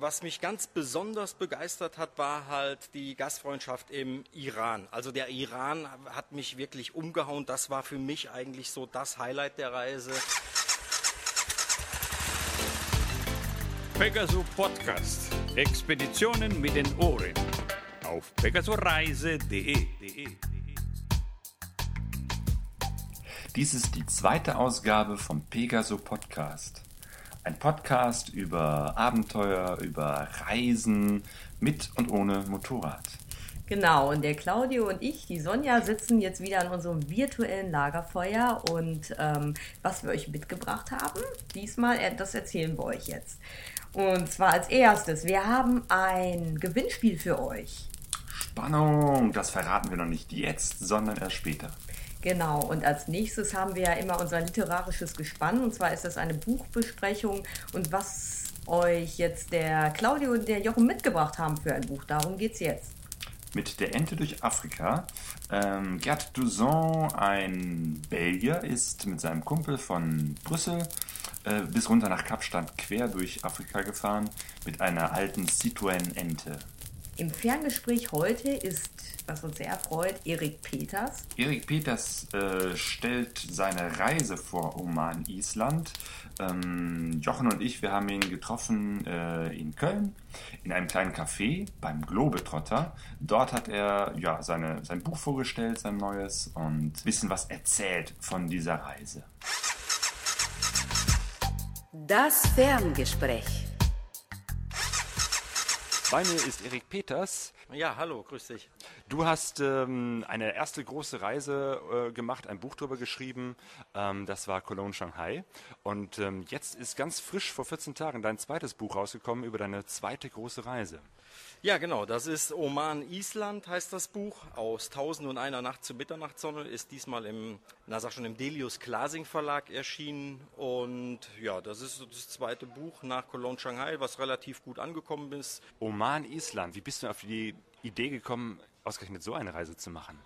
Was mich ganz besonders begeistert hat, war halt die Gastfreundschaft im Iran. Also der Iran hat mich wirklich umgehauen. Das war für mich eigentlich so das Highlight der Reise. Pegaso Podcast. Expeditionen mit den Ohren. Auf pegasoreise.de. Dies ist die zweite Ausgabe vom Pegaso Podcast. Ein Podcast über Abenteuer, über Reisen mit und ohne Motorrad. Genau, und der Claudio und ich, die Sonja, sitzen jetzt wieder an unserem virtuellen Lagerfeuer und ähm, was wir euch mitgebracht haben, diesmal, äh, das erzählen wir euch jetzt. Und zwar als erstes, wir haben ein Gewinnspiel für euch. Spannung, das verraten wir noch nicht jetzt, sondern erst später. Genau, und als nächstes haben wir ja immer unser literarisches Gespann. Und zwar ist das eine Buchbesprechung. Und was euch jetzt der Claudio und der Jochen mitgebracht haben für ein Buch, darum geht es jetzt. Mit der Ente durch Afrika. Ähm, Gerd Duzon, ein Belgier, ist mit seinem Kumpel von Brüssel äh, bis runter nach Kapstadt quer durch Afrika gefahren mit einer alten Citroën-Ente. Im Ferngespräch heute ist, was uns sehr freut, Erik Peters. Erik Peters äh, stellt seine Reise vor Oman, Island. Ähm, Jochen und ich, wir haben ihn getroffen äh, in Köln, in einem kleinen Café beim Globetrotter. Dort hat er ja, seine, sein Buch vorgestellt, sein neues, und ein bisschen was erzählt von dieser Reise. Das Ferngespräch. Bei mir ist Erik Peters. Ja, hallo, grüß dich. Du hast ähm, eine erste große Reise äh, gemacht, ein Buch darüber geschrieben. Ähm, das war Cologne Shanghai. Und ähm, jetzt ist ganz frisch vor 14 Tagen dein zweites Buch rausgekommen über deine zweite große Reise. Ja, genau, das ist Oman Island, heißt das Buch. Aus Tausend und einer Nacht zur Mitternachtssonne ist diesmal im, na sag schon, im Delius Glasing Verlag erschienen. Und ja, das ist das zweite Buch nach Cologne Shanghai, was relativ gut angekommen ist. Oman Island, wie bist du auf die Idee gekommen, ausgerechnet so eine Reise zu machen?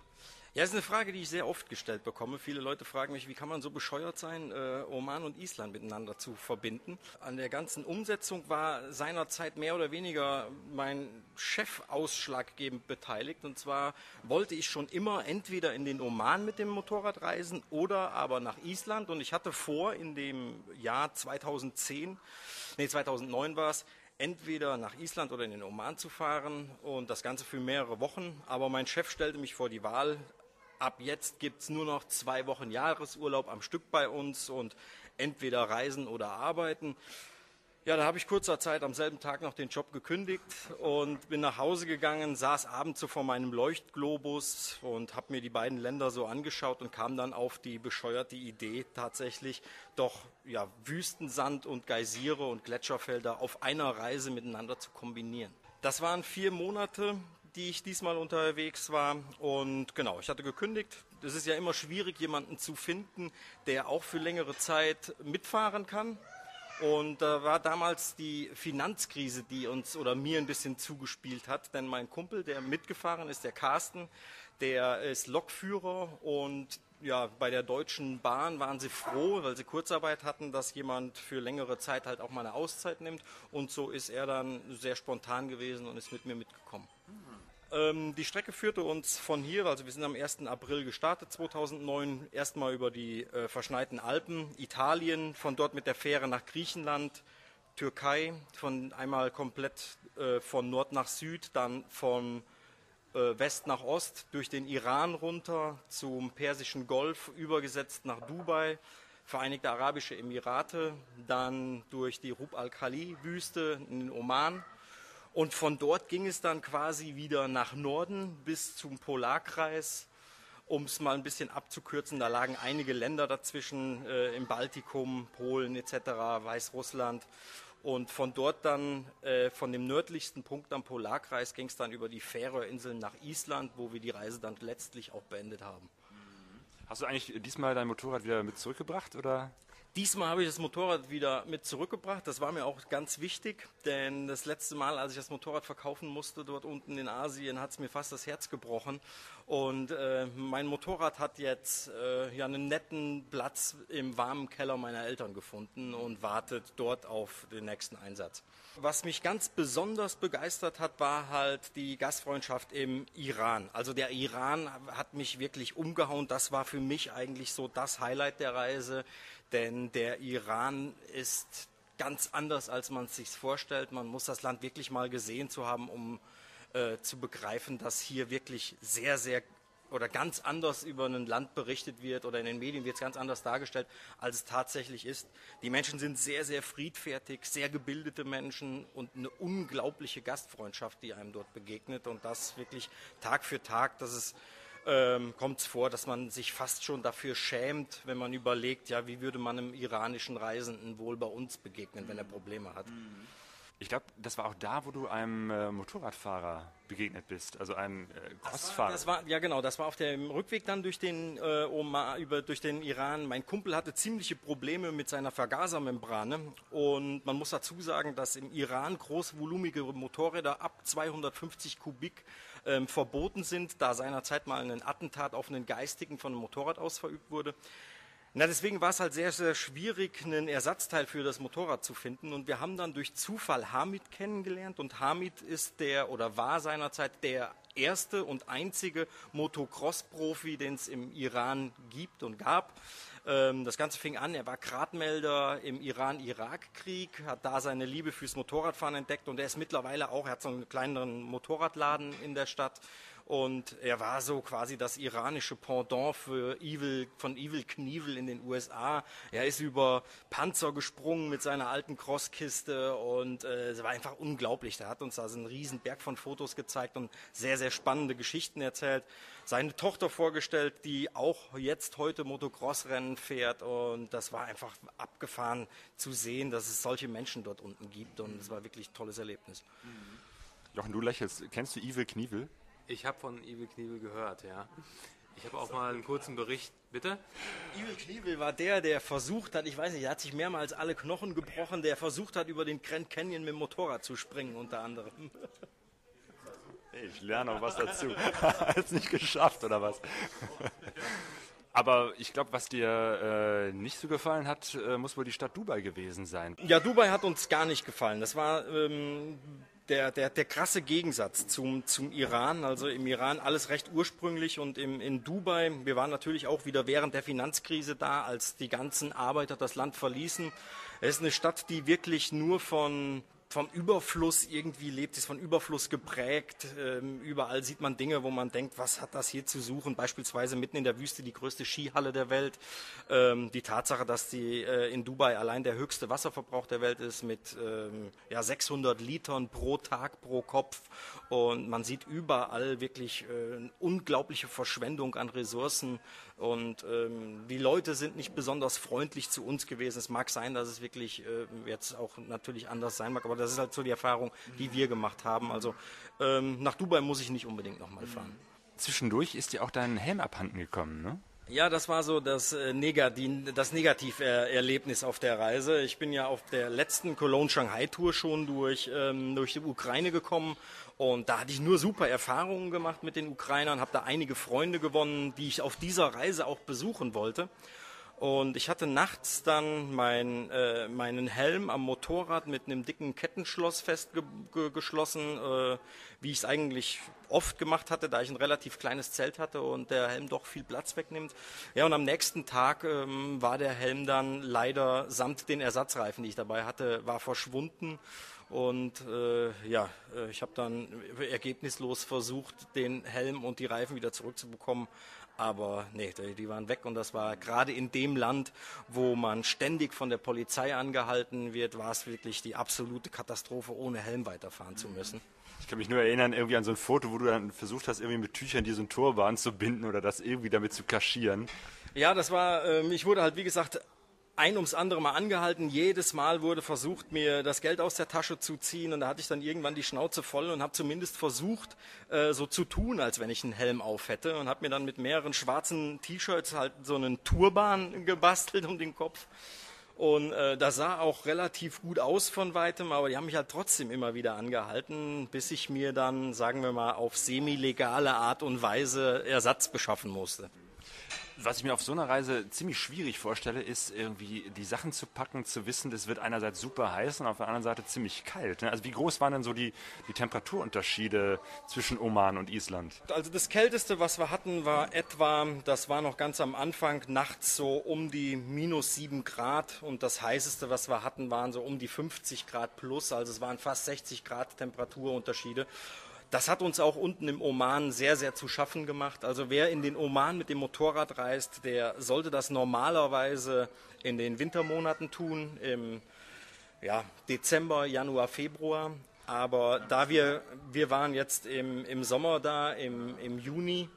Ja, das ist eine Frage, die ich sehr oft gestellt bekomme. Viele Leute fragen mich, wie kann man so bescheuert sein, äh, Oman und Island miteinander zu verbinden. An der ganzen Umsetzung war seinerzeit mehr oder weniger mein Chef ausschlaggebend beteiligt. Und zwar wollte ich schon immer entweder in den Oman mit dem Motorrad reisen oder aber nach Island. Und ich hatte vor, in dem Jahr 2010, nee, 2009 war es, entweder nach Island oder in den Oman zu fahren und das Ganze für mehrere Wochen. Aber mein Chef stellte mich vor die Wahl, ab jetzt gibt es nur noch zwei Wochen Jahresurlaub am Stück bei uns und entweder reisen oder arbeiten. Ja, da habe ich kurzer Zeit am selben Tag noch den Job gekündigt und bin nach Hause gegangen, saß abends so vor meinem Leuchtglobus und habe mir die beiden Länder so angeschaut und kam dann auf die bescheuerte Idee tatsächlich doch ja, Wüstensand und Geysire und Gletscherfelder auf einer Reise miteinander zu kombinieren. Das waren vier Monate, die ich diesmal unterwegs war. Und genau, ich hatte gekündigt. Es ist ja immer schwierig, jemanden zu finden, der auch für längere Zeit mitfahren kann. Und da war damals die Finanzkrise, die uns oder mir ein bisschen zugespielt hat. Denn mein Kumpel, der mitgefahren ist, der Carsten, der ist Lokführer und ja, bei der Deutschen Bahn waren sie froh, weil sie Kurzarbeit hatten, dass jemand für längere Zeit halt auch mal eine Auszeit nimmt. Und so ist er dann sehr spontan gewesen und ist mit mir mitgekommen. Ähm, die Strecke führte uns von hier, also wir sind am 1. April gestartet 2009, erstmal über die äh, verschneiten Alpen, Italien, von dort mit der Fähre nach Griechenland, Türkei, von einmal komplett äh, von Nord nach Süd, dann von äh, West nach Ost, durch den Iran runter zum Persischen Golf, übergesetzt nach Dubai, Vereinigte Arabische Emirate, dann durch die Rub al-Khali-Wüste in den Oman und von dort ging es dann quasi wieder nach Norden bis zum Polarkreis, um es mal ein bisschen abzukürzen. Da lagen einige Länder dazwischen, äh, im Baltikum, Polen etc., Weißrussland. Und von dort dann, äh, von dem nördlichsten Punkt am Polarkreis, ging es dann über die Färöerinseln nach Island, wo wir die Reise dann letztlich auch beendet haben. Hast du eigentlich diesmal dein Motorrad wieder mit zurückgebracht oder? Diesmal habe ich das Motorrad wieder mit zurückgebracht. Das war mir auch ganz wichtig, denn das letzte Mal, als ich das Motorrad verkaufen musste, dort unten in Asien, hat es mir fast das Herz gebrochen. Und äh, mein Motorrad hat jetzt äh, ja einen netten Platz im warmen Keller meiner Eltern gefunden und wartet dort auf den nächsten Einsatz. Was mich ganz besonders begeistert hat, war halt die Gastfreundschaft im Iran. Also der Iran hat mich wirklich umgehauen. Das war für mich eigentlich so das Highlight der Reise denn der Iran ist ganz anders, als man es sich vorstellt. Man muss das Land wirklich mal gesehen zu haben, um äh, zu begreifen, dass hier wirklich sehr, sehr oder ganz anders über ein Land berichtet wird oder in den Medien wird es ganz anders dargestellt, als es tatsächlich ist. Die Menschen sind sehr, sehr friedfertig, sehr gebildete Menschen und eine unglaubliche Gastfreundschaft, die einem dort begegnet und das wirklich Tag für Tag, das ist ähm, kommt es vor, dass man sich fast schon dafür schämt, wenn man überlegt, ja, wie würde man einem iranischen Reisenden wohl bei uns begegnen, wenn er Probleme hat. Ich glaube, das war auch da, wo du einem äh, Motorradfahrer begegnet bist, also einem äh, Crossfahrer. Das war, das war, ja genau, das war auf dem Rückweg dann durch den äh, Omar, über, durch den Iran. Mein Kumpel hatte ziemliche Probleme mit seiner Vergasermembrane und man muss dazu sagen, dass im Iran großvolumige Motorräder ab 250 Kubik ähm, verboten sind, da seinerzeit mal ein Attentat auf einen Geistigen von einem Motorrad aus verübt wurde. Na, deswegen war es halt sehr, sehr schwierig, einen Ersatzteil für das Motorrad zu finden. Und wir haben dann durch Zufall Hamid kennengelernt. Und Hamid ist der oder war seinerzeit der erste und einzige Motocross-Profi, den es im Iran gibt und gab. Ähm, das Ganze fing an, er war Gradmelder im Iran-Irak-Krieg, hat da seine Liebe fürs Motorradfahren entdeckt und er ist mittlerweile auch, er hat so einen kleineren Motorradladen in der Stadt und er war so quasi das iranische Pendant für Evil, von Evil Knievel in den USA. Er ist über Panzer gesprungen mit seiner alten Crosskiste und äh, es war einfach unglaublich. Der hat uns da so einen riesen Berg von Fotos gezeigt und sehr, sehr spannende Geschichten erzählt. Seine Tochter vorgestellt, die auch jetzt heute Motocross-Rennen fährt und das war einfach abgefahren zu sehen, dass es solche Menschen dort unten gibt und es war wirklich ein tolles Erlebnis. Jochen, du lächelst. Kennst du Evil Knievel? Ich habe von Evil Knievel gehört, ja. Ich habe auch mal einen kurzen Bericht, bitte? Evil Knievel war der, der versucht hat, ich weiß nicht, er hat sich mehrmals alle Knochen gebrochen, der versucht hat, über den Grand Canyon mit dem Motorrad zu springen, unter anderem. Ich lerne auch was dazu. Hat es nicht geschafft, oder was? Aber ich glaube, was dir äh, nicht so gefallen hat, äh, muss wohl die Stadt Dubai gewesen sein. Ja, Dubai hat uns gar nicht gefallen. Das war ähm, der, der, der krasse Gegensatz zum, zum Iran. Also im Iran alles recht ursprünglich und im, in Dubai, wir waren natürlich auch wieder während der Finanzkrise da, als die ganzen Arbeiter das Land verließen. Es ist eine Stadt, die wirklich nur von vom Überfluss irgendwie lebt, ist von Überfluss geprägt. Ähm, überall sieht man Dinge, wo man denkt, was hat das hier zu suchen? Beispielsweise mitten in der Wüste die größte Skihalle der Welt. Ähm, die Tatsache, dass die äh, in Dubai allein der höchste Wasserverbrauch der Welt ist mit ähm, ja, 600 Litern pro Tag pro Kopf. Und man sieht überall wirklich äh, unglaubliche Verschwendung an Ressourcen. Und ähm, die Leute sind nicht besonders freundlich zu uns gewesen. Es mag sein, dass es wirklich äh, jetzt auch natürlich anders sein mag, aber das ist halt so die Erfahrung, die wir gemacht haben. Also ähm, nach Dubai muss ich nicht unbedingt nochmal fahren. Zwischendurch ist dir auch dein Helm abhanden gekommen, ne? Ja, das war so das, äh, Negativ, das Negativerlebnis auf der Reise. Ich bin ja auf der letzten Cologne-Shanghai-Tour schon durch, ähm, durch die Ukraine gekommen und da hatte ich nur super Erfahrungen gemacht mit den Ukrainern, habe da einige Freunde gewonnen, die ich auf dieser Reise auch besuchen wollte. Und ich hatte nachts dann mein, äh, meinen Helm am Motorrad mit einem dicken Kettenschloss festgeschlossen, äh, wie ich es eigentlich oft gemacht hatte, da ich ein relativ kleines Zelt hatte und der Helm doch viel Platz wegnimmt. Ja, und am nächsten Tag ähm, war der Helm dann leider samt den Ersatzreifen, die ich dabei hatte, war verschwunden. Und äh, ja, äh, ich habe dann ergebnislos versucht, den Helm und die Reifen wieder zurückzubekommen. Aber nee, die waren weg und das war gerade in dem Land, wo man ständig von der Polizei angehalten wird, war es wirklich die absolute Katastrophe, ohne Helm weiterfahren zu müssen. Ich kann mich nur erinnern, irgendwie an so ein Foto, wo du dann versucht hast, irgendwie mit Tüchern diesen Turban zu binden oder das irgendwie damit zu kaschieren. Ja, das war, ähm, ich wurde halt, wie gesagt, ein ums andere Mal angehalten. Jedes Mal wurde versucht, mir das Geld aus der Tasche zu ziehen. Und da hatte ich dann irgendwann die Schnauze voll und habe zumindest versucht, äh, so zu tun, als wenn ich einen Helm auf hätte. Und habe mir dann mit mehreren schwarzen T-Shirts halt so einen Turban gebastelt um den Kopf. Und äh, das sah auch relativ gut aus von weitem, aber die haben mich halt trotzdem immer wieder angehalten, bis ich mir dann, sagen wir mal, auf semi-legale Art und Weise Ersatz beschaffen musste. Was ich mir auf so einer Reise ziemlich schwierig vorstelle, ist irgendwie die Sachen zu packen, zu wissen, es wird einerseits super heiß und auf der anderen Seite ziemlich kalt. Ne? Also wie groß waren denn so die, die Temperaturunterschiede zwischen Oman und Island? Also das Kälteste, was wir hatten, war etwa, das war noch ganz am Anfang, nachts so um die minus 7 Grad und das heißeste, was wir hatten, waren so um die 50 Grad plus, also es waren fast 60 Grad Temperaturunterschiede. Das hat uns auch unten im Oman sehr, sehr zu schaffen gemacht. Also wer in den Oman mit dem Motorrad reist, der sollte das normalerweise in den Wintermonaten tun, im ja, Dezember, Januar, Februar. Aber da wir, wir waren jetzt im, im Sommer da, im, im Juni,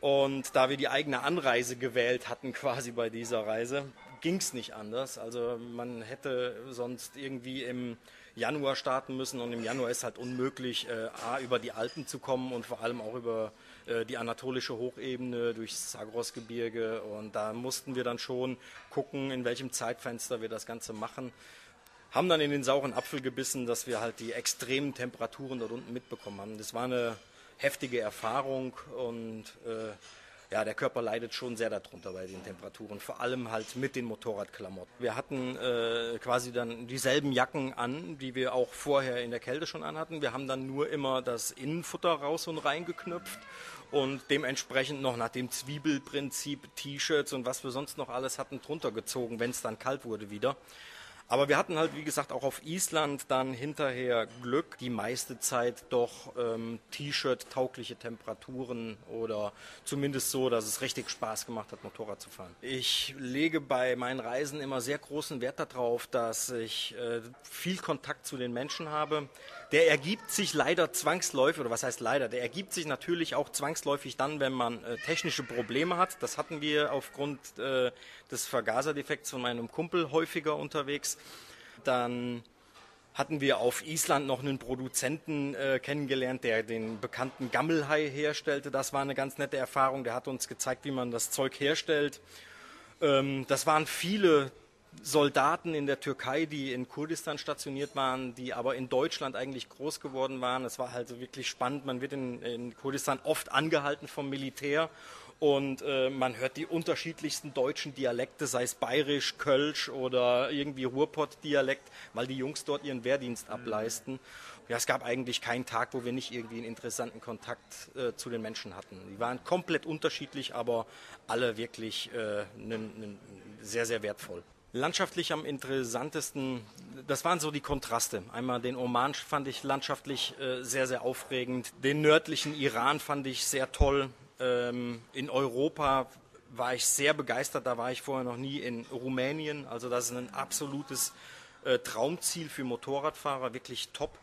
und da wir die eigene Anreise gewählt hatten quasi bei dieser Reise, ging es nicht anders. Also man hätte sonst irgendwie im Januar starten müssen und im Januar ist halt unmöglich, äh, A, über die Alpen zu kommen und vor allem auch über äh, die anatolische Hochebene durchs Sagrosgebirge und da mussten wir dann schon gucken, in welchem Zeitfenster wir das Ganze machen. Haben dann in den sauren Apfel gebissen, dass wir halt die extremen Temperaturen dort unten mitbekommen haben. Das war eine heftige Erfahrung und äh, ja, der Körper leidet schon sehr darunter bei den Temperaturen, vor allem halt mit den Motorradklamotten. Wir hatten äh, quasi dann dieselben Jacken an, die wir auch vorher in der Kälte schon anhatten. Wir haben dann nur immer das Innenfutter raus und reingeknüpft und dementsprechend noch nach dem Zwiebelprinzip T-Shirts und was wir sonst noch alles hatten drunter gezogen, wenn es dann kalt wurde wieder. Aber wir hatten halt, wie gesagt, auch auf Island dann hinterher Glück, die meiste Zeit doch ähm, T-Shirt-taugliche Temperaturen oder zumindest so, dass es richtig Spaß gemacht hat, Motorrad zu fahren. Ich lege bei meinen Reisen immer sehr großen Wert darauf, dass ich äh, viel Kontakt zu den Menschen habe. Der ergibt sich leider zwangsläufig, oder was heißt leider, der ergibt sich natürlich auch zwangsläufig dann, wenn man äh, technische Probleme hat. Das hatten wir aufgrund äh, des Vergaserdefekts von meinem Kumpel häufiger unterwegs. Dann hatten wir auf Island noch einen Produzenten äh, kennengelernt, der den bekannten Gammelhai herstellte. Das war eine ganz nette Erfahrung. Der hat uns gezeigt, wie man das Zeug herstellt. Ähm, das waren viele Soldaten in der Türkei, die in Kurdistan stationiert waren, die aber in Deutschland eigentlich groß geworden waren. Es war halt so wirklich spannend. Man wird in, in Kurdistan oft angehalten vom Militär und äh, man hört die unterschiedlichsten deutschen Dialekte, sei es bayerisch, kölsch oder irgendwie Ruhrpott-Dialekt, weil die Jungs dort ihren Wehrdienst ableisten. Ja, es gab eigentlich keinen Tag, wo wir nicht irgendwie einen interessanten Kontakt äh, zu den Menschen hatten. Die waren komplett unterschiedlich, aber alle wirklich äh, sehr, sehr wertvoll. Landschaftlich am interessantesten, das waren so die Kontraste. Einmal den Oman fand ich landschaftlich äh, sehr, sehr aufregend. Den nördlichen Iran fand ich sehr toll. Ähm, in Europa war ich sehr begeistert, da war ich vorher noch nie in Rumänien. Also das ist ein absolutes äh, Traumziel für Motorradfahrer, wirklich top.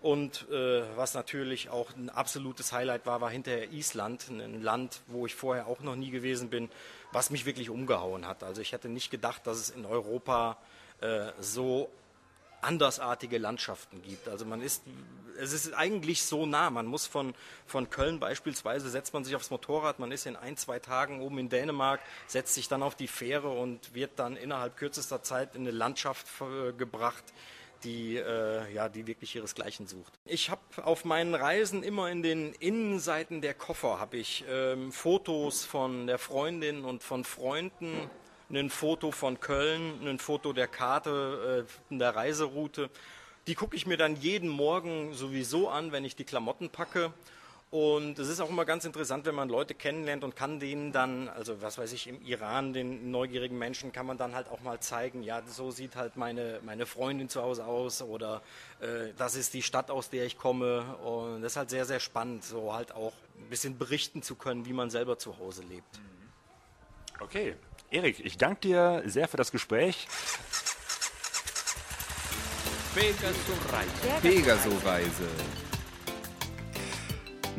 Und äh, was natürlich auch ein absolutes Highlight war, war hinterher Island, ein Land, wo ich vorher auch noch nie gewesen bin, was mich wirklich umgehauen hat. Also ich hätte nicht gedacht, dass es in Europa äh, so andersartige Landschaften gibt. Also man ist, es ist eigentlich so nah. Man muss von, von Köln beispielsweise, setzt man sich aufs Motorrad, man ist in ein, zwei Tagen oben in Dänemark, setzt sich dann auf die Fähre und wird dann innerhalb kürzester Zeit in eine Landschaft äh, gebracht, die, äh, ja, die wirklich ihresgleichen sucht. Ich habe auf meinen Reisen immer in den Innenseiten der Koffer habe ich ähm, Fotos von der Freundin und von Freunden ein Foto von Köln, ein Foto der Karte, äh, der Reiseroute. Die gucke ich mir dann jeden Morgen sowieso an, wenn ich die Klamotten packe. Und es ist auch immer ganz interessant, wenn man Leute kennenlernt und kann denen dann, also was weiß ich, im Iran, den neugierigen Menschen, kann man dann halt auch mal zeigen, ja, so sieht halt meine, meine Freundin zu Hause aus oder äh, das ist die Stadt, aus der ich komme. Und das ist halt sehr, sehr spannend, so halt auch ein bisschen berichten zu können, wie man selber zu Hause lebt. Okay, Erik, ich danke dir sehr für das Gespräch. Pegaso-Reise.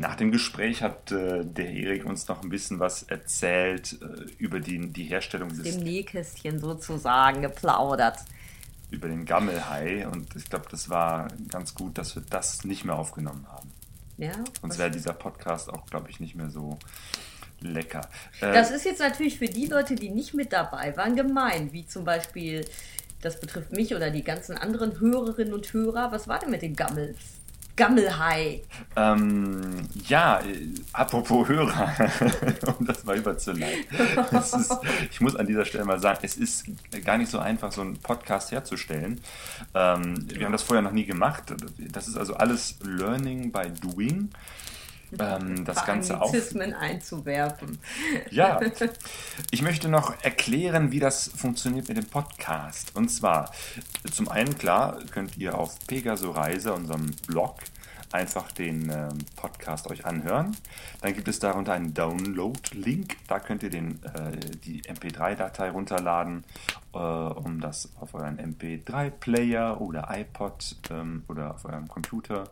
Nach dem Gespräch hat äh, der Erik uns noch ein bisschen was erzählt äh, über die, die Herstellung des... Dem Nähkästchen sozusagen geplaudert. Über den Gammelhai und ich glaube, das war ganz gut, dass wir das nicht mehr aufgenommen haben. Ja. Sonst wäre dieser Podcast auch, glaube ich, nicht mehr so lecker. Äh, Das ist jetzt natürlich für die Leute, die nicht mit dabei waren, gemein. Wie zum Beispiel, das betrifft mich oder die ganzen anderen Hörerinnen und Hörer. Was war denn mit den Gammels? Gammelhai. Ähm, ja, äh, apropos Hörer, um das mal überzuleiten. Ist, ich muss an dieser Stelle mal sagen, es ist gar nicht so einfach, so einen Podcast herzustellen. Ähm, wir haben das vorher noch nie gemacht. Das ist also alles Learning by Doing. Ähm, das Ganze auch. Einzuwerfen. Ja, ich möchte noch erklären, wie das funktioniert mit dem Podcast. Und zwar, zum einen, klar, könnt ihr auf Pegaso Reise, unserem Blog, einfach den ähm, Podcast euch anhören. Dann gibt es darunter einen Download-Link. Da könnt ihr den, äh, die MP3-Datei runterladen, äh, um das auf euren MP3-Player oder iPod ähm, oder auf eurem Computer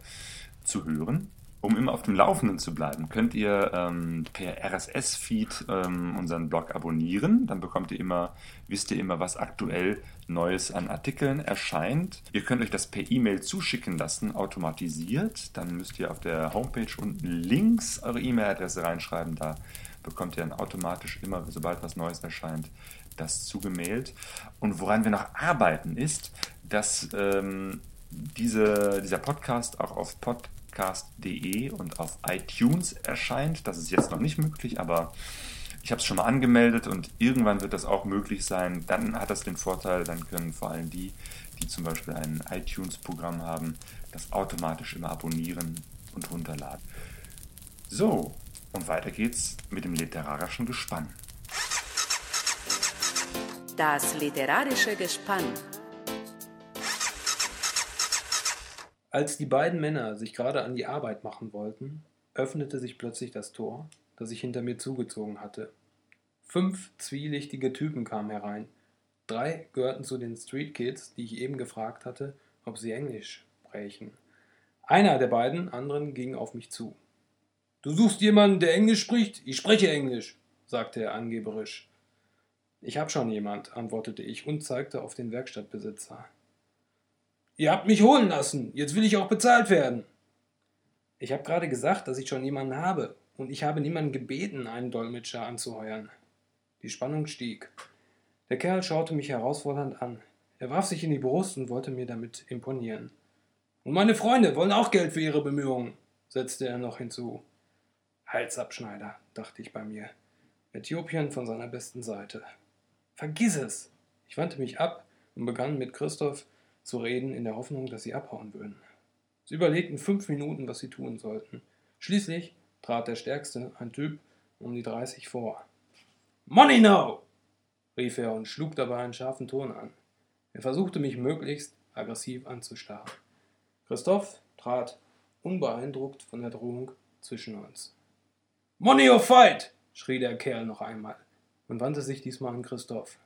zu hören. Um immer auf dem Laufenden zu bleiben, könnt ihr ähm, per RSS-Feed ähm, unseren Blog abonnieren. Dann bekommt ihr immer, wisst ihr immer, was aktuell Neues an Artikeln erscheint. Ihr könnt euch das per E-Mail zuschicken lassen, automatisiert. Dann müsst ihr auf der Homepage unten links eure E-Mail-Adresse reinschreiben. Da bekommt ihr dann automatisch immer, sobald was Neues erscheint, das zugemailt. Und woran wir noch arbeiten ist, dass ähm, diese, dieser Podcast auch auf podcast.de und auf iTunes erscheint. Das ist jetzt noch nicht möglich, aber ich habe es schon mal angemeldet und irgendwann wird das auch möglich sein. Dann hat das den Vorteil, dann können vor allem die, die zum Beispiel ein iTunes-Programm haben, das automatisch immer abonnieren und runterladen. So, und weiter geht's mit dem literarischen Gespann. Das literarische Gespann. Als die beiden Männer sich gerade an die Arbeit machen wollten, öffnete sich plötzlich das Tor, das ich hinter mir zugezogen hatte. Fünf zwielichtige Typen kamen herein. Drei gehörten zu den Street Kids, die ich eben gefragt hatte, ob sie Englisch sprechen. Einer der beiden anderen ging auf mich zu. Du suchst jemanden, der Englisch spricht? Ich spreche Englisch, sagte er angeberisch. Ich hab schon jemand, antwortete ich und zeigte auf den Werkstattbesitzer. Ihr habt mich holen lassen. Jetzt will ich auch bezahlt werden. Ich habe gerade gesagt, dass ich schon jemanden habe. Und ich habe niemanden gebeten, einen Dolmetscher anzuheuern. Die Spannung stieg. Der Kerl schaute mich herausfordernd an. Er warf sich in die Brust und wollte mir damit imponieren. Und meine Freunde wollen auch Geld für ihre Bemühungen, setzte er noch hinzu. Halsabschneider, dachte ich bei mir. Äthiopien von seiner besten Seite. Vergiss es! Ich wandte mich ab und begann mit Christoph zu reden, in der Hoffnung, dass sie abhauen würden. Sie überlegten fünf Minuten, was sie tun sollten. Schließlich trat der Stärkste, ein Typ, um die 30 vor. Money now! rief er und schlug dabei einen scharfen Ton an. Er versuchte mich möglichst aggressiv anzustarren. Christoph trat unbeeindruckt von der Drohung zwischen uns. Money or fight! schrie der Kerl noch einmal und wandte sich diesmal an Christoph.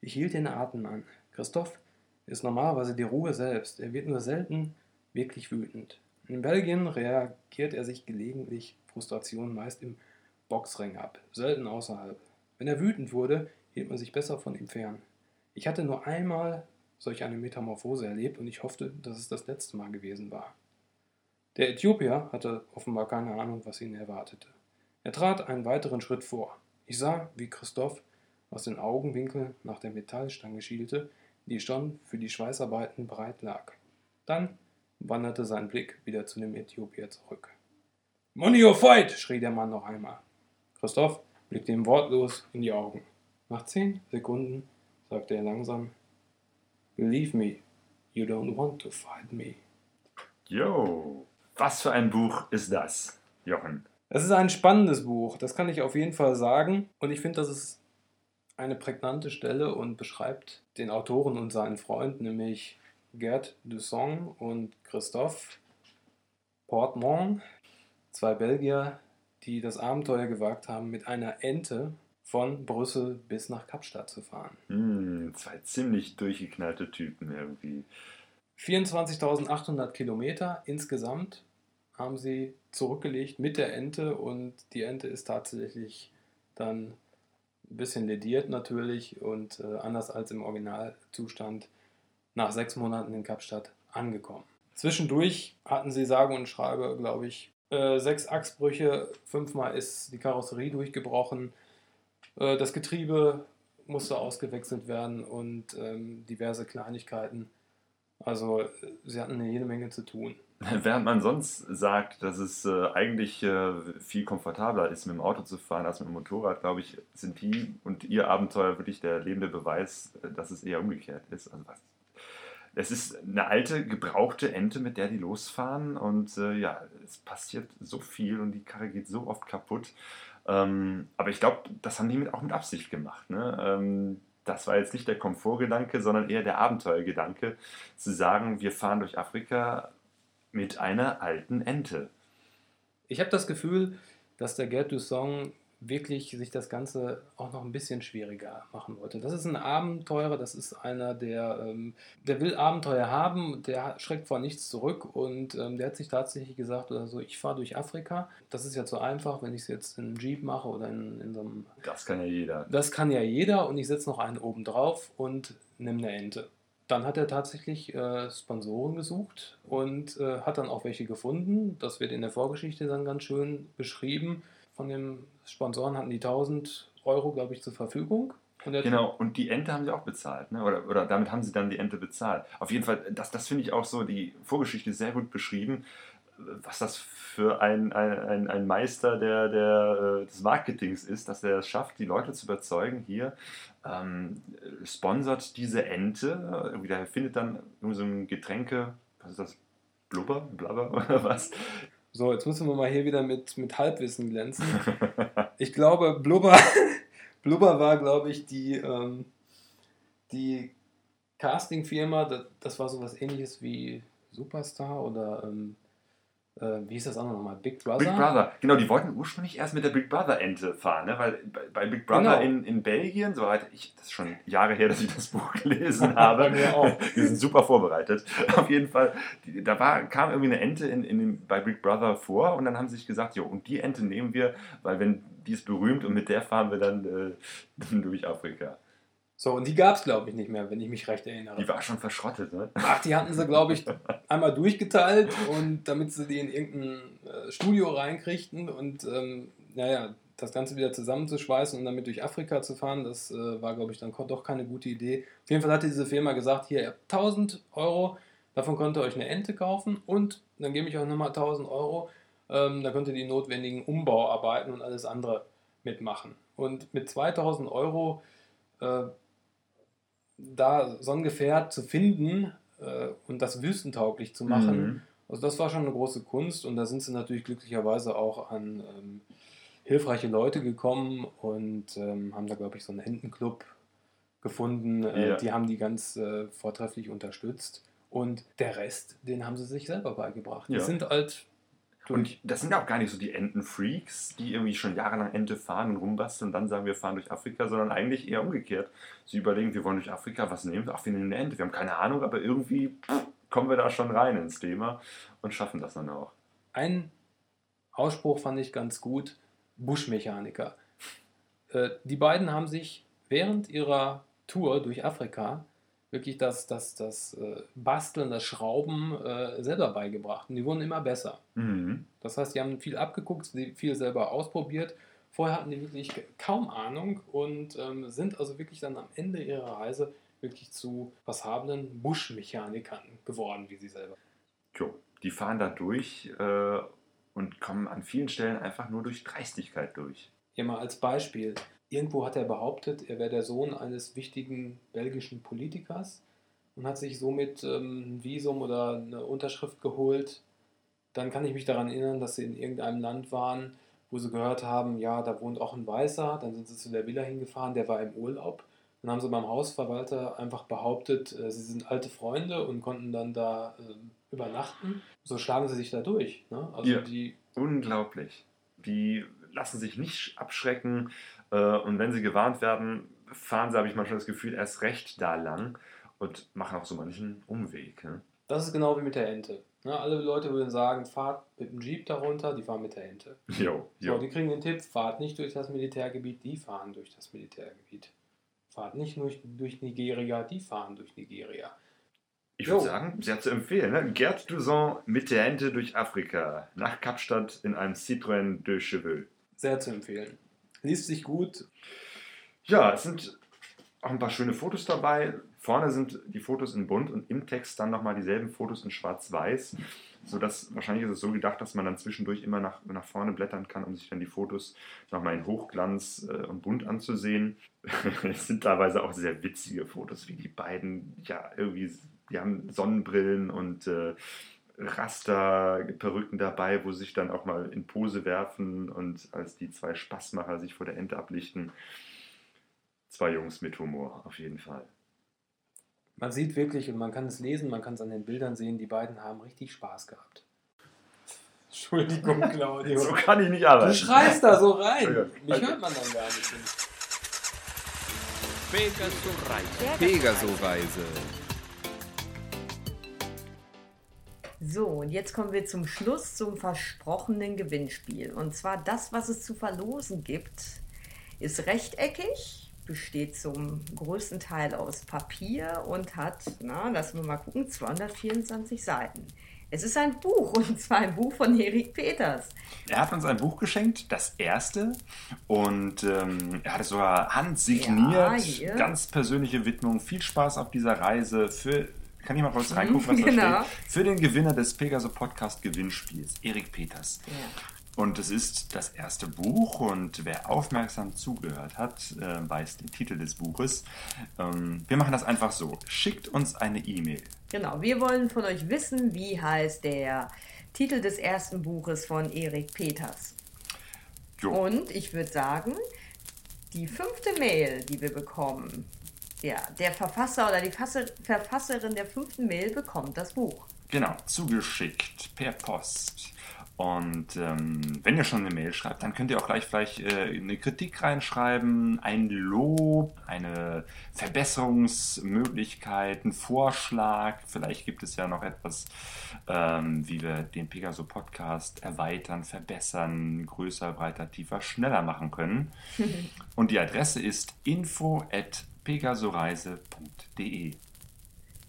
Ich hielt den Atem an. Christoph ist normalerweise die Ruhe selbst. Er wird nur selten wirklich wütend. In Belgien reagiert er sich gelegentlich Frustration meist im Boxring ab, selten außerhalb. Wenn er wütend wurde, hielt man sich besser von ihm fern. Ich hatte nur einmal solch eine Metamorphose erlebt und ich hoffte, dass es das letzte Mal gewesen war. Der Äthiopier hatte offenbar keine Ahnung, was ihn erwartete. Er trat einen weiteren Schritt vor. Ich sah, wie Christoph aus den Augenwinkeln nach der Metallstange schielte, die schon für die Schweißarbeiten bereit lag. Dann wanderte sein Blick wieder zu dem Äthiopier zurück. Money or fight! schrie der Mann noch einmal. Christoph blickte ihm wortlos in die Augen. Nach zehn Sekunden sagte er langsam: Believe me, you don't want to fight me. Jo, was für ein Buch ist das, Jochen? Es ist ein spannendes Buch, das kann ich auf jeden Fall sagen. Und ich finde, das ist eine prägnante Stelle und beschreibt den Autoren und seinen Freund, nämlich Gerd Dusson und Christophe Portmont, zwei Belgier, die das Abenteuer gewagt haben, mit einer Ente von Brüssel bis nach Kapstadt zu fahren. Hm, zwei ziemlich durchgeknallte Typen irgendwie. 24.800 Kilometer insgesamt haben sie zurückgelegt mit der Ente und die Ente ist tatsächlich dann ein bisschen lediert natürlich und äh, anders als im Originalzustand nach sechs Monaten in Kapstadt angekommen. Zwischendurch hatten sie sage und schreibe, glaube ich, Äh, sechs Achsbrüche, fünfmal ist die Karosserie durchgebrochen. Äh, das Getriebe musste ausgewechselt werden und ähm, diverse Kleinigkeiten. Also äh, sie hatten jede Menge zu tun. Während man sonst sagt, dass es äh, eigentlich äh, viel komfortabler ist, mit dem Auto zu fahren als mit dem Motorrad, glaube ich, sind die und ihr Abenteuer wirklich der lebende Beweis, äh, dass es eher umgekehrt ist. Also was, es ist eine alte, gebrauchte Ente, mit der die losfahren und äh, ja, es passiert so viel und die Karre geht so oft kaputt. Ähm, aber ich glaube, das haben die mit, auch mit Absicht gemacht. Ne? Ähm, das war jetzt nicht der Komfortgedanke, sondern eher der Abenteuergedanke, zu sagen, wir fahren durch Afrika mit einer alten Ente. Ich habe das Gefühl, dass der Gerd Dusson wirklich sich das Ganze auch noch ein bisschen schwieriger machen wollte. Das ist ein Abenteurer, das ist einer, der, ähm, der will Abenteuer haben, der schreckt vor nichts zurück und ähm, der hat sich tatsächlich gesagt, oder so, ich fahre durch Afrika. Das ist ja zu einfach, wenn ich es jetzt in einem Jeep mache oder in, in so einem. Das kann ja jeder. Das kann ja jeder und ich setze noch einen oben drauf und nehme eine Ente. Dann hat er tatsächlich äh, Sponsoren gesucht und äh, hat dann auch welche gefunden. Das wird in der Vorgeschichte dann ganz schön beschrieben. Von den Sponsoren hatten die 1000 Euro, glaube ich, zur Verfügung. Und Genau, und die Ente haben sie auch bezahlt, ne? oder, oder damit haben sie dann die Ente bezahlt. Auf jeden Fall, das, das finde ich auch so, die Vorgeschichte ist sehr gut beschrieben, was das für ein, ein, ein, Meister der, der, äh, des Marketings ist, dass er es schafft, die Leute zu überzeugen, hier ähm, sponsert diese Ente, irgendwie der findet dann irgendwie so ein Getränke, was ist das, Blubber, Blabber oder was? So, jetzt müssen wir mal hier wieder mit, mit Halbwissen glänzen. Ich glaube, Blubber, Blubber war, glaube ich, die, ähm, die Casting-Firma, das, das war sowas ähnliches wie Superstar oder ähm, äh, wie hieß das andere nochmal? Big Brother? Big Brother, genau, die wollten ursprünglich erst mit der Big Brother-Ente fahren, ne? weil bei, Big Brother Genau. in, in Belgien, soweit ich, das ist schon Jahre her, dass ich das Buch gelesen habe, wir sind super vorbereitet, auf jeden Fall, die, da war, kam irgendwie eine Ente in, in bei Big Brother vor und dann haben sie sich gesagt, jo, und die Ente nehmen wir, weil wenn die ist berühmt und mit der fahren wir dann äh, durch Afrika. So, und die gab es, glaube ich, nicht mehr, wenn ich mich recht erinnere. Die war schon verschrottet, ne? Ach, die hatten sie, glaube ich, einmal durchgeteilt und damit sie die in irgendein äh, Studio reinkriegten und ähm, naja, das Ganze wieder zusammenzuschweißen und damit durch Afrika zu fahren, das äh, war, glaube ich, dann doch keine gute Idee. Auf jeden Fall hatte diese Firma gesagt, hier, ihr habt 1000 Euro, davon könnt ihr euch eine Ente kaufen und dann gebe ich euch nochmal 1000 Euro, ähm, da könnt ihr die notwendigen Umbauarbeiten und alles andere mitmachen. Und mit 2000 Euro äh, da so ein Gefährt zu finden äh, und das wüstentauglich zu machen, Mhm. also das war schon eine große Kunst und da sind sie natürlich glücklicherweise auch an ähm, hilfreiche Leute gekommen und ähm, haben da, glaube ich, so einen Entenclub gefunden. Äh, Ja. Die haben die ganz äh, vortrefflich unterstützt und der Rest, den haben sie sich selber beigebracht. Die Ja. sind halt Und das sind ja auch gar nicht so die Entenfreaks, die irgendwie schon jahrelang Ente fahren und rumbasteln und dann sagen, wir fahren durch Afrika, sondern eigentlich eher umgekehrt. Sie überlegen, wir wollen durch Afrika, was nehmen wir? Ach, wir nehmen eine Ente. Wir haben keine Ahnung, aber irgendwie pff, kommen wir da schon rein ins Thema und schaffen das dann auch. Ein Ausspruch fand ich ganz gut: Buschmechaniker. Äh, die beiden haben sich während ihrer Tour durch Afrika wirklich das, das, das äh, Basteln, das Schrauben äh, selber beigebracht. Und die wurden immer besser. Mhm. Das heißt, die haben viel abgeguckt, viel selber ausprobiert. Vorher hatten die wirklich kaum Ahnung und ähm, sind also wirklich dann am Ende ihrer Reise wirklich zu passablen Buschmechanikern geworden, wie sie selber. Jo, die fahren da durch äh, und kommen an vielen Stellen einfach nur durch Dreistigkeit durch. Hier mal als Beispiel. Irgendwo hat er behauptet, er wäre der Sohn eines wichtigen belgischen Politikers und hat sich somit ähm, ein Visum oder eine Unterschrift geholt. Dann kann ich mich daran erinnern, dass sie in irgendeinem Land waren, wo sie gehört haben, ja, da wohnt auch ein Weißer. Dann sind sie zu der Villa hingefahren, der war im Urlaub. Dann haben sie beim Hausverwalter einfach behauptet, äh, sie sind alte Freunde und konnten dann da ähm, übernachten. So schlagen sie sich da durch. Ne? Also Ja. die Unglaublich. Die lassen sich nicht abschrecken äh, und wenn sie gewarnt werden, fahren sie, habe ich manchmal das Gefühl, erst recht da lang und machen auch so manchen Umweg. Ne? Das ist genau wie mit der Ente. Ne, alle Leute würden sagen, fahrt mit dem Jeep darunter, die fahren mit der Ente. Jo, So, jo. die kriegen den Tipp, fahrt nicht durch das Militärgebiet, die fahren durch das Militärgebiet. Fahrt nicht durch, durch Nigeria, die fahren durch Nigeria. Ich würde sagen, sehr zu empfehlen. Ne? Gerd Duzon mit der Ente durch Afrika. Nach Kapstadt in einem Citroën de Cheveux. Sehr zu empfehlen. Liest sich gut. Ja, es sind auch ein paar schöne Fotos dabei. Vorne sind die Fotos in bunt und im Text dann nochmal dieselben Fotos in schwarz-weiß. Sodass wahrscheinlich ist es so gedacht, dass man dann zwischendurch immer nach, nach vorne blättern kann, um sich dann die Fotos nochmal in Hochglanz äh, und bunt anzusehen. es sind teilweise auch sehr witzige Fotos, wie die beiden, ja, irgendwie, die haben Sonnenbrillen und äh, Rasterperücken dabei, wo sie sich dann auch mal in Pose werfen und als die zwei Spaßmacher sich vor der Ente ablichten. Zwei Jungs mit Humor, auf jeden Fall. Man sieht wirklich und man kann es lesen, man kann es an den Bildern sehen, die beiden haben richtig Spaß gehabt. Entschuldigung, Claudio. So kann ich nicht arbeiten. Du schreist da so rein. Mich hört man dann gar nicht. Pegaso-Reise. So, und jetzt kommen wir zum Schluss zum versprochenen Gewinnspiel. Und zwar das, was es zu verlosen gibt, ist rechteckig, besteht zum größten Teil aus Papier und hat, na, lassen wir mal gucken, 224 Seiten. Es ist ein Buch, und zwar ein Buch von Erik Peters. Er hat uns ein Buch geschenkt, das erste. Und ähm, er hat es sogar handsigniert. Ja, ganz persönliche Widmung. Viel Spaß auf dieser Reise für. Kann mal kurz reingucken, was da Genau. steht? Für den Gewinner des Pegaso Podcast Gewinnspiels, Erik Peters. Und es ist das erste Buch und wer aufmerksam zugehört hat, äh, weiß den Titel des Buches. Ähm, wir machen das einfach so. Schickt uns eine E-Mail. Genau, wir wollen von euch wissen, wie heißt der Titel des ersten Buches von Erik Peters. Jo. Und ich würde sagen, die fünfte Mail, die wir bekommen, ja, der Verfasser oder die Fasse- Verfasserin der fünften Mail bekommt das Buch. Genau, zugeschickt per Post. Und ähm, wenn ihr schon eine Mail schreibt, dann könnt ihr auch gleich vielleicht äh, eine Kritik reinschreiben, ein Lob, eine Verbesserungsmöglichkeit, einen Vorschlag. Vielleicht gibt es ja noch etwas, ähm, wie wir den Pegaso Podcast erweitern, verbessern, größer, breiter, tiefer, schneller machen können. Und die Adresse ist info at pegasoreise.de.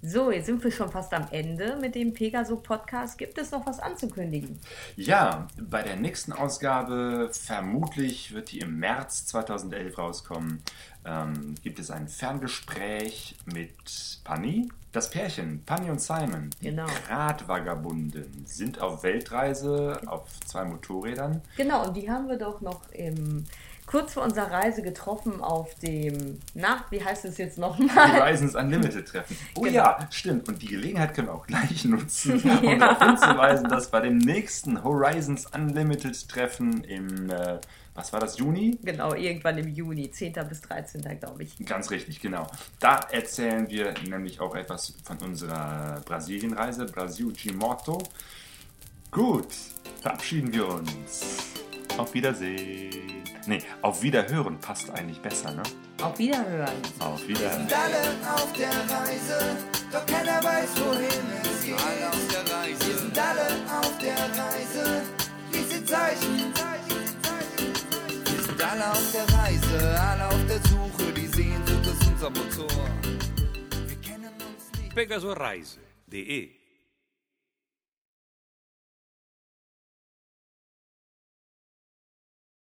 So, jetzt sind wir schon fast am Ende mit dem Pegaso-Podcast. Gibt es noch was anzukündigen? Ja, bei der nächsten Ausgabe, vermutlich wird die im März 2011 rauskommen, ähm, gibt es ein Ferngespräch mit Panny. Das Pärchen, Panny und Simon, die Genau. Gratvagabunden, sind auf Weltreise auf zwei Motorrädern. Genau, und die haben wir doch noch im, kurz vor unserer Reise getroffen auf dem, na, wie heißt es jetzt nochmal? Horizons Unlimited treffen. Oh Genau. ja, stimmt. Und die Gelegenheit können wir auch gleich nutzen, um darauf hinzuweisen, dass bei dem nächsten Horizons Unlimited Treffen im, äh, was war das, Juni? Genau, irgendwann im Juni, 10. bis 13. glaube ich. Ganz richtig, genau. Da erzählen wir nämlich auch etwas von unserer Brasilienreise, Brasil de Moto. Gut, verabschieden wir uns. Auf Wiedersehen. Nee, auf Wiederhören passt eigentlich besser, ne? Auf Wiederhören. Auf Wiederhören. Alle auf der Reise, doch keiner weiß, wohin es geht. Alle auf der Reise. Wir sind alle auf der Reise, diese Zeichen. Wir sind alle auf der Reise, alle auf der Suche, die Sehnsucht ist unser Motor. Wir kennen uns nicht. pegasoreise.de